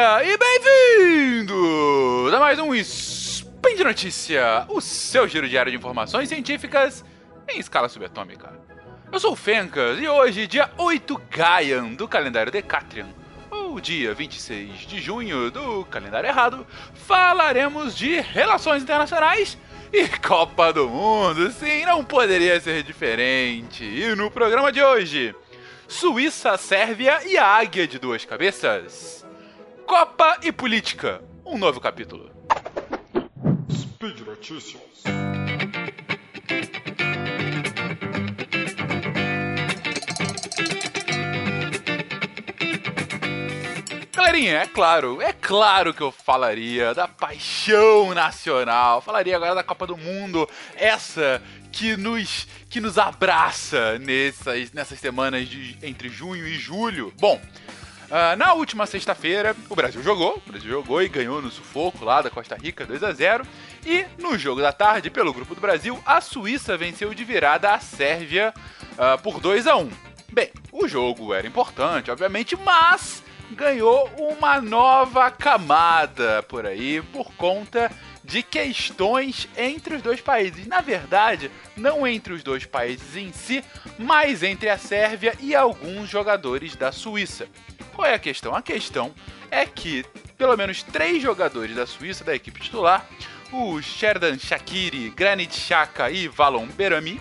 galerinha, e bem-vindos a mais um Spin de Notícia, o seu giro diário de informações científicas em escala subatômica. Eu sou o Fencas e hoje, dia 8 Gaian do calendário Decatrian, ou dia 26 de junho do calendário errado, falaremos de relações internacionais e Copa do Mundo. Sim, não poderia ser diferente. E no programa de hoje, Suíça, Sérvia e a Águia de Duas Cabeças. Copa e Política, um novo capítulo. Speed Notícias. Galerinha, é claro, é claro que eu falaria da paixão nacional, falaria agora da Copa do Mundo, essa que nos que nos abraça nessas, nessas semanas de, entre junho e julho. Bom, Uh, na última sexta-feira, o Brasil jogou, o Brasil jogou e ganhou no sufoco lá da Costa Rica 2 a 0 E no jogo da tarde, pelo grupo do Brasil, a Suíça venceu de virada a Sérvia uh, por 2 a 1 Bem, o jogo era importante, obviamente, mas ganhou uma nova camada por aí por conta de questões entre os dois países. Na verdade, não entre os dois países em si, mas entre a Sérvia e alguns jogadores da Suíça. Qual é a questão? A questão é que pelo menos três jogadores da Suíça, da equipe titular, os Sherdan Shakiri, Granit Xhaka e Valon Berami,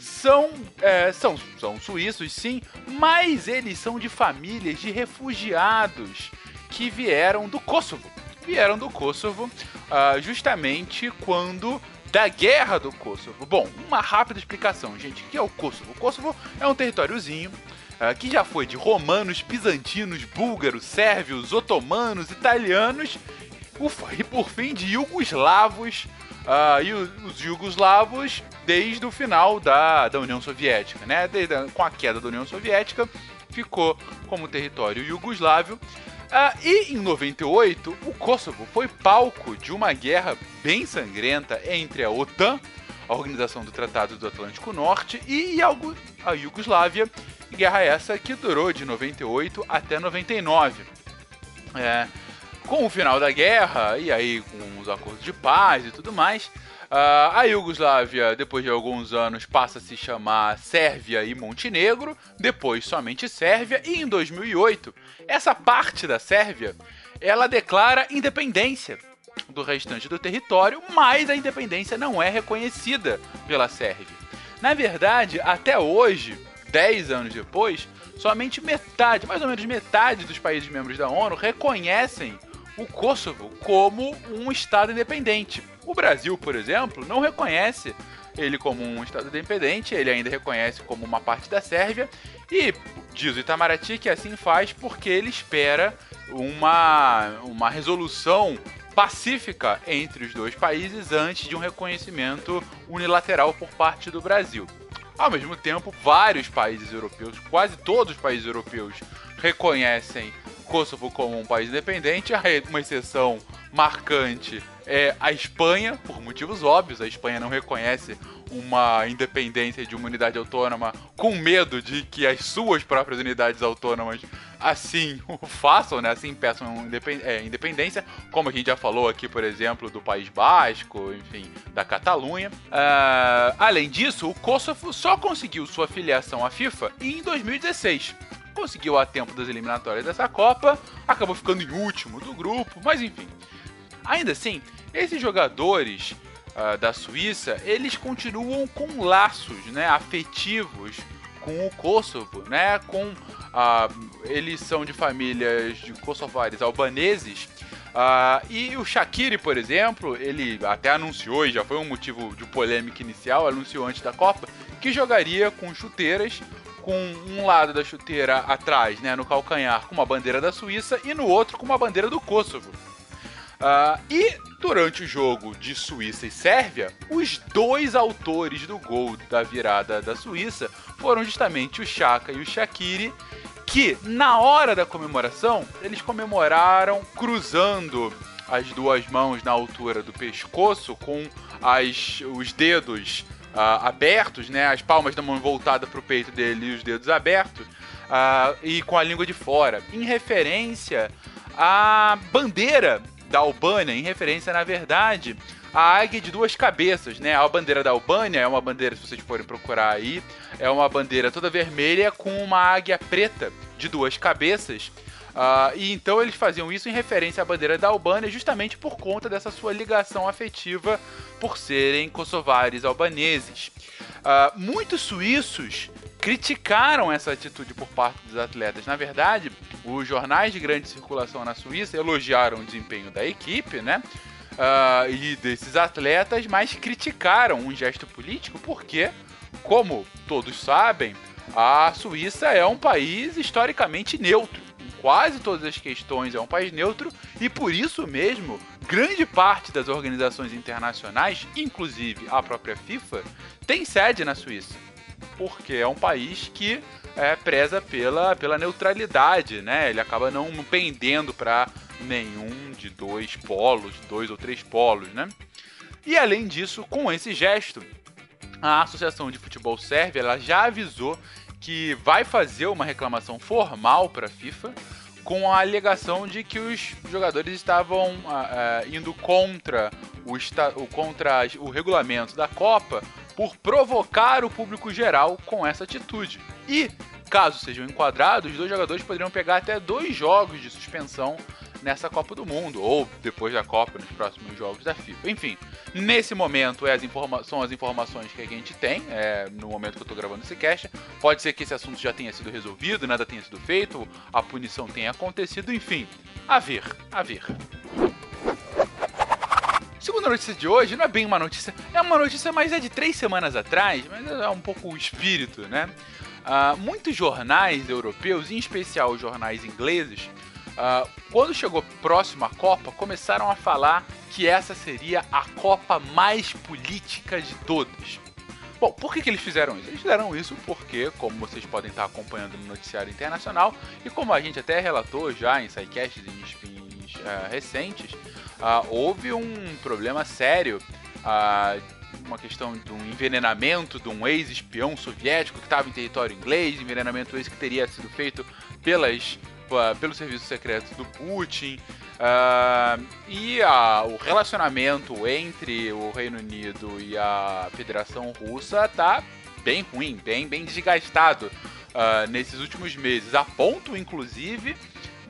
são, é, são, são suíços, sim, mas eles são de famílias de refugiados que vieram do Kosovo. Vieram do Kosovo uh, justamente quando da guerra do Kosovo. Bom, uma rápida explicação, gente. O que é o Kosovo? O Kosovo é um territóriozinho uh, que já foi de romanos, bizantinos, búlgaros, sérvios, otomanos, italianos e por fim de iugoslavos uh, e os jugoslavos desde o final da, da União Soviética, né? Desde, com a queda da União Soviética, ficou como território iugoslávio. Uh, e em 98, o Kosovo foi palco de uma guerra bem sangrenta entre a OTAN, a Organização do Tratado do Atlântico Norte, e a Iugoslávia, guerra essa que durou de 98 até 99. É, com o final da guerra, e aí com os acordos de paz e tudo mais, a Iugoslávia, depois de alguns anos, passa a se chamar Sérvia e Montenegro, depois somente Sérvia, e em 2008, essa parte da Sérvia, ela declara independência do restante do território, mas a independência não é reconhecida pela Sérvia. Na verdade, até hoje, 10 anos depois, somente metade, mais ou menos metade dos países membros da ONU reconhecem o Kosovo como um Estado independente. O Brasil, por exemplo, não reconhece ele como um Estado independente, ele ainda reconhece como uma parte da Sérvia, e diz o Itamaraty que assim faz porque ele espera uma, uma resolução pacífica entre os dois países antes de um reconhecimento unilateral por parte do Brasil. Ao mesmo tempo, vários países europeus, quase todos os países europeus, reconhecem Kosovo como um país independente, uma exceção marcante é a Espanha, por motivos óbvios, a Espanha não reconhece uma independência de uma unidade autônoma com medo de que as suas próprias unidades autônomas assim o façam, né? Assim peçam é, independência, como a gente já falou aqui, por exemplo, do País Basco, enfim, da Catalunha. Uh, além disso, o Kosovo só conseguiu sua filiação à FIFA em 2016 conseguiu a tempo das eliminatórias dessa Copa, acabou ficando em último do grupo, mas enfim. Ainda assim, esses jogadores uh, da Suíça, eles continuam com laços né, afetivos com o Kosovo, né? Com uh, eles são de famílias de kosovares albaneses. Uh, e o Shaqiri, por exemplo, ele até anunciou, e já foi um motivo de polêmica inicial, anunciou antes da Copa, que jogaria com chuteiras com um lado da chuteira atrás, né, no calcanhar, com uma bandeira da Suíça e no outro com uma bandeira do Kosovo. Uh, e durante o jogo de Suíça e Sérvia, os dois autores do gol da virada da Suíça foram justamente o Chaka e o Shaqiri, que na hora da comemoração eles comemoraram cruzando as duas mãos na altura do pescoço com as, os dedos uh, abertos, né? As palmas da mão voltada para o peito dele e os dedos abertos, uh, e com a língua de fora, em referência a bandeira da Albânia, em referência, na verdade, à águia de duas cabeças, né? A bandeira da Albânia é uma bandeira, se vocês forem procurar aí, é uma bandeira toda vermelha com uma águia preta de duas cabeças. Uh, e então eles faziam isso em referência à bandeira da Albânia, justamente por conta dessa sua ligação afetiva por serem kosovares albaneses. Uh, muitos suíços criticaram essa atitude por parte dos atletas. Na verdade, os jornais de grande circulação na Suíça elogiaram o desempenho da equipe, né? Uh, e desses atletas, mas criticaram um gesto político porque, como todos sabem, a Suíça é um país historicamente neutro. Em quase todas as questões é um país neutro e por isso mesmo, grande parte das organizações internacionais, inclusive a própria FIFA, tem sede na Suíça. Porque é um país que é, preza pela, pela neutralidade, né? Ele acaba não pendendo para nenhum de dois polos, dois ou três polos, né? E além disso, com esse gesto, a Associação de Futebol Sérvia ela já avisou que vai fazer uma reclamação formal para a FIFA com a alegação de que os jogadores estavam uh, indo contra o, contra o regulamento da Copa por provocar o público geral com essa atitude. E, caso sejam enquadrados, os dois jogadores poderiam pegar até dois jogos de suspensão nessa Copa do Mundo, ou depois da Copa, nos próximos jogos da FIFA. Enfim, nesse momento é as são as informações que a gente tem, é, no momento que eu estou gravando esse cast. Pode ser que esse assunto já tenha sido resolvido, nada tenha sido feito, a punição tenha acontecido, enfim. A ver, a ver. Segunda notícia de hoje não é bem uma notícia, é uma notícia, mas é de três semanas atrás, mas é um pouco o espírito, né? Uh, muitos jornais europeus, em especial os jornais ingleses, Uh, quando chegou próximo à Copa, começaram a falar que essa seria a Copa mais política de todas. Bom, por que, que eles fizeram isso? Eles fizeram isso porque, como vocês podem estar acompanhando no noticiário internacional, e como a gente até relatou já em sidecasts e em uh, recentes, uh, houve um problema sério uma questão de um envenenamento de um ex-espião soviético que estava em território inglês, envenenamento esse que teria sido feito pelas pelo serviço secreto do Putin. Uh, e a, o relacionamento entre o Reino Unido e a Federação Russa tá bem ruim, bem, bem desgastado uh, nesses últimos meses, a ponto, inclusive,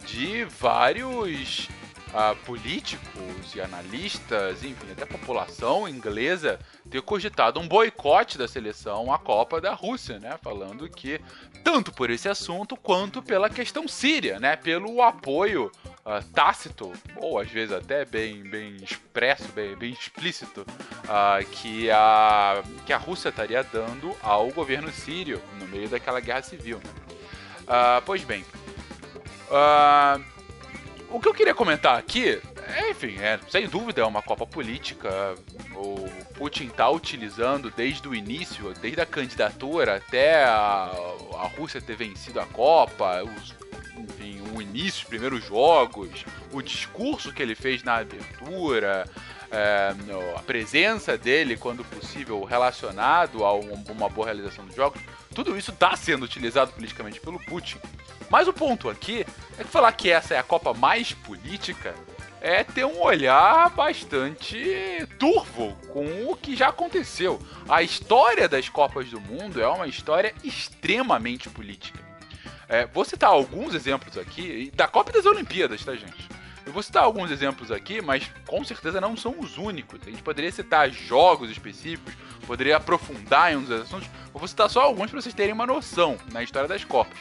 de vários uh, políticos e analistas, enfim, até a população inglesa ter cogitado um boicote da seleção à Copa da Rússia, né? Falando que tanto por esse assunto quanto pela questão síria, né? Pelo apoio uh, tácito ou às vezes até bem, bem expresso, bem, bem explícito uh, que a que a Rússia estaria dando ao governo sírio no meio daquela guerra civil. Né? Pois bem. Uh, o que eu queria comentar aqui, é, enfim, é, sem dúvida é uma Copa política. O Putin está utilizando desde o início, desde a candidatura até a, a Rússia ter vencido a Copa, os, enfim, o início, os primeiros jogos, o discurso que ele fez na abertura, é, a presença dele, quando possível, relacionado a uma boa realização dos jogos, tudo isso está sendo utilizado politicamente pelo Putin. Mas o ponto aqui é que falar que essa é a Copa mais política é ter um olhar bastante turvo com o que já aconteceu. A história das Copas do Mundo é uma história extremamente política. É, vou citar alguns exemplos aqui, da Copa das Olimpíadas, tá, gente? Eu vou citar alguns exemplos aqui, mas com certeza não são os únicos. A gente poderia citar jogos específicos, poderia aprofundar em um dos assuntos. Eu vou citar só alguns para vocês terem uma noção na história das Copas.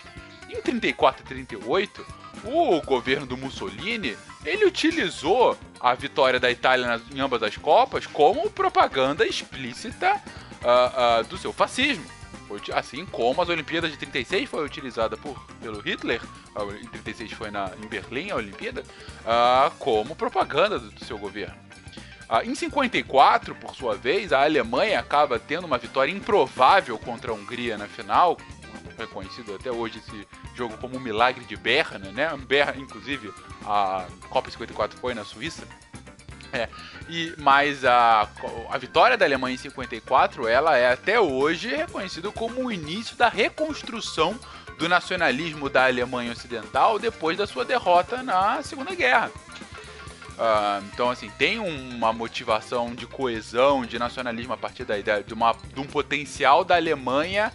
Em 34 e 38, o governo do Mussolini ele utilizou a vitória da Itália em ambas as Copas como propaganda explícita uh, uh, do seu fascismo. Assim como as Olimpíadas de 36 foi utilizada por, pelo Hitler, em 36 foi na, em Berlim a Olimpíada, uh, como propaganda do, do seu governo. em 54, por sua vez, a Alemanha acaba tendo uma vitória improvável contra a Hungria na final, reconhecido até hoje esse jogo como um milagre de Berna, né? Berna, inclusive, a Copa 54 foi na Suíça. É, e, mas a, a vitória da Alemanha em 54, ela é até hoje reconhecida como o início da reconstrução do nacionalismo da Alemanha Ocidental depois da sua derrota na Segunda Guerra. Uh, então, assim, tem uma motivação de coesão, de nacionalismo a partir da ideia de, uma, de um potencial da Alemanha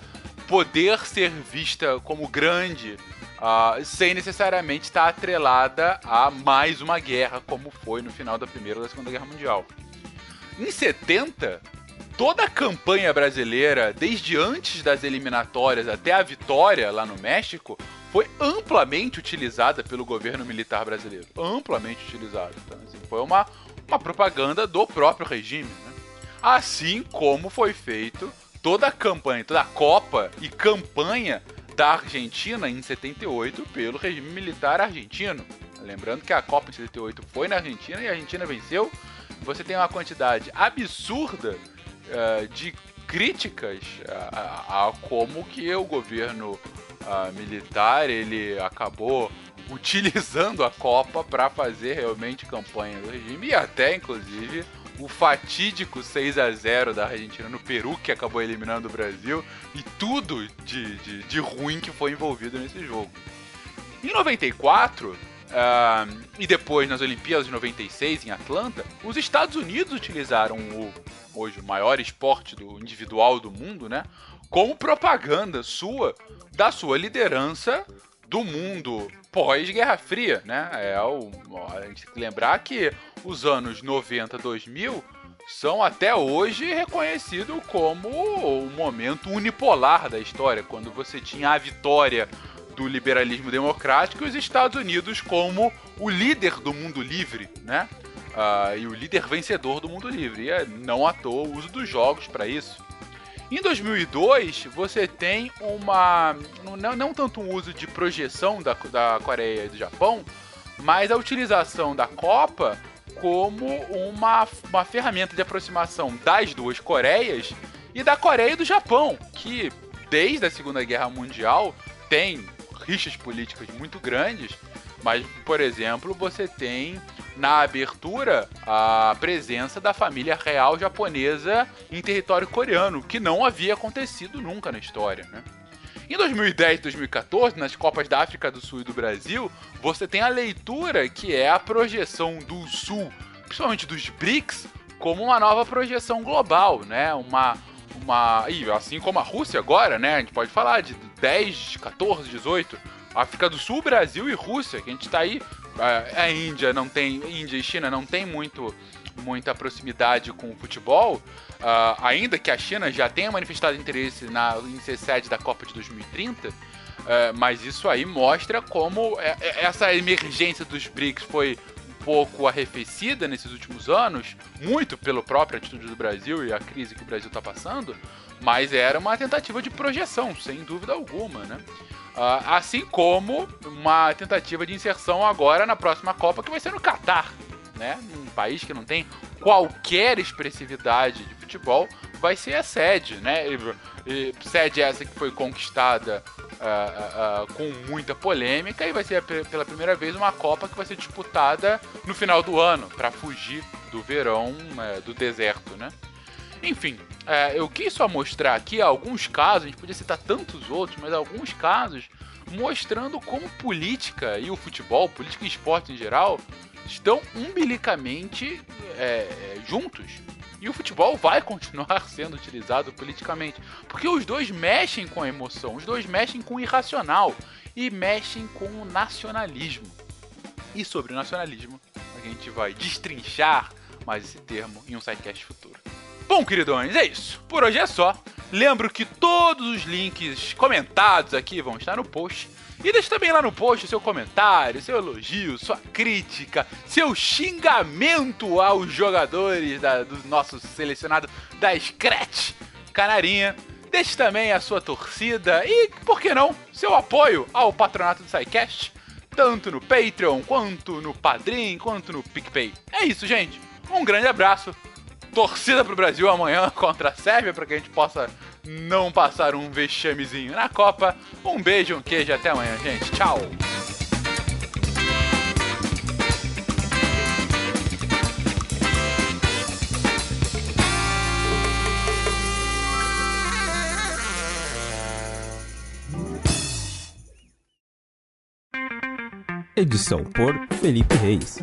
poder ser vista como grande uh, sem necessariamente estar atrelada a mais uma guerra, como foi no final da Primeira ou da Segunda Guerra Mundial. Em 70, toda a campanha brasileira, desde antes das eliminatórias até a vitória lá no México, foi amplamente utilizada pelo governo militar brasileiro. Amplamente utilizada. Então, assim, foi uma, uma propaganda do próprio regime. Né? Assim como foi feito toda a campanha, toda a Copa e campanha da Argentina em 78 pelo regime militar argentino. Lembrando que a Copa em 78 foi na Argentina e a Argentina venceu. Você tem uma quantidade absurda uh, de críticas a, a, a, como que o governo uh, militar ele acabou utilizando a Copa para fazer realmente campanha do regime e até inclusive o fatídico 6 a 0 da Argentina no Peru que acabou eliminando o Brasil e tudo de, de, de ruim que foi envolvido nesse jogo. Em 94, Uh, e depois nas Olimpíadas de 96 em Atlanta, os Estados Unidos utilizaram o hoje o maior esporte do individual do mundo, né, como propaganda sua da sua liderança do mundo pós-Guerra Fria, né? É o, a gente tem que lembrar que os anos 90, 2000 são até hoje reconhecidos como o momento unipolar da história, quando você tinha a vitória do liberalismo democrático e os Estados Unidos como o líder do mundo livre, né? Uh, e o líder vencedor do mundo livre. E é não à toa o uso dos jogos para isso. Em 2002, você tem uma. Não, não tanto um uso de projeção da, da Coreia e do Japão, mas a utilização da Copa como uma, uma ferramenta de aproximação das duas Coreias e da Coreia e do Japão, que desde a Segunda Guerra Mundial tem rixas políticas muito grandes, mas, por exemplo, você tem na abertura a presença da família real japonesa em território coreano, que não havia acontecido nunca na história, né? Em 2010 e 2014, nas Copas da África do Sul e do Brasil, você tem a leitura que é a projeção do Sul, principalmente dos BRICS, como uma nova projeção global, né? Uma, uma. E assim como a Rússia agora, né? A gente pode falar de 10, 14, 18. África do Sul, Brasil e Rússia, que a gente está aí. A Índia não tem. Índia e China não tem muito muita proximidade com o futebol, uh, ainda que a China já tenha manifestado interesse na, em ser sede da Copa de 2030, uh, mas isso aí mostra como é, é, essa emergência dos BRICS foi um pouco arrefecida nesses últimos anos, muito pela própria atitude do Brasil e a crise que o Brasil está passando, mas era uma tentativa de projeção, sem dúvida alguma, né? Uh, assim como uma tentativa de inserção agora na próxima Copa, que vai ser no Catar, né? Um país que não tem qualquer expressividade de futebol, vai ser a sede, né? E, e, sede essa que foi conquistada uh, uh, uh, com muita polêmica e vai ser pela primeira vez uma Copa que vai ser disputada no final do ano, para fugir do verão, eh, do deserto, né? Enfim, é, eu quis só mostrar aqui alguns casos, a gente podia citar tantos outros, mas alguns casos mostrando como política e o futebol, política e esporte em geral, estão umbilicamente é, juntos. E o futebol vai continuar sendo utilizado politicamente. Porque os dois mexem com a emoção, os dois mexem com o irracional e mexem com o nacionalismo. E sobre o nacionalismo, a gente vai destrinchar mais esse termo em um sidecast futuro. Bom, queridões, é isso. Por hoje é só. Lembro que todos os links comentados aqui vão estar no post. E deixe também lá no post o seu comentário, seu elogio, sua crítica, seu xingamento aos jogadores da, do nosso selecionado da Scratch Canarinha. Deixe também a sua torcida e, por que não, seu apoio ao patronato do SciCast, tanto no Patreon, quanto no Padrim, quanto no PicPay. É isso, gente. Um grande abraço torcida pro Brasil amanhã contra a Sérvia para que a gente possa não passar um vexamezinho na Copa. Um beijo, um queijo, até amanhã, gente. Tchau! Edição por Felipe Reis.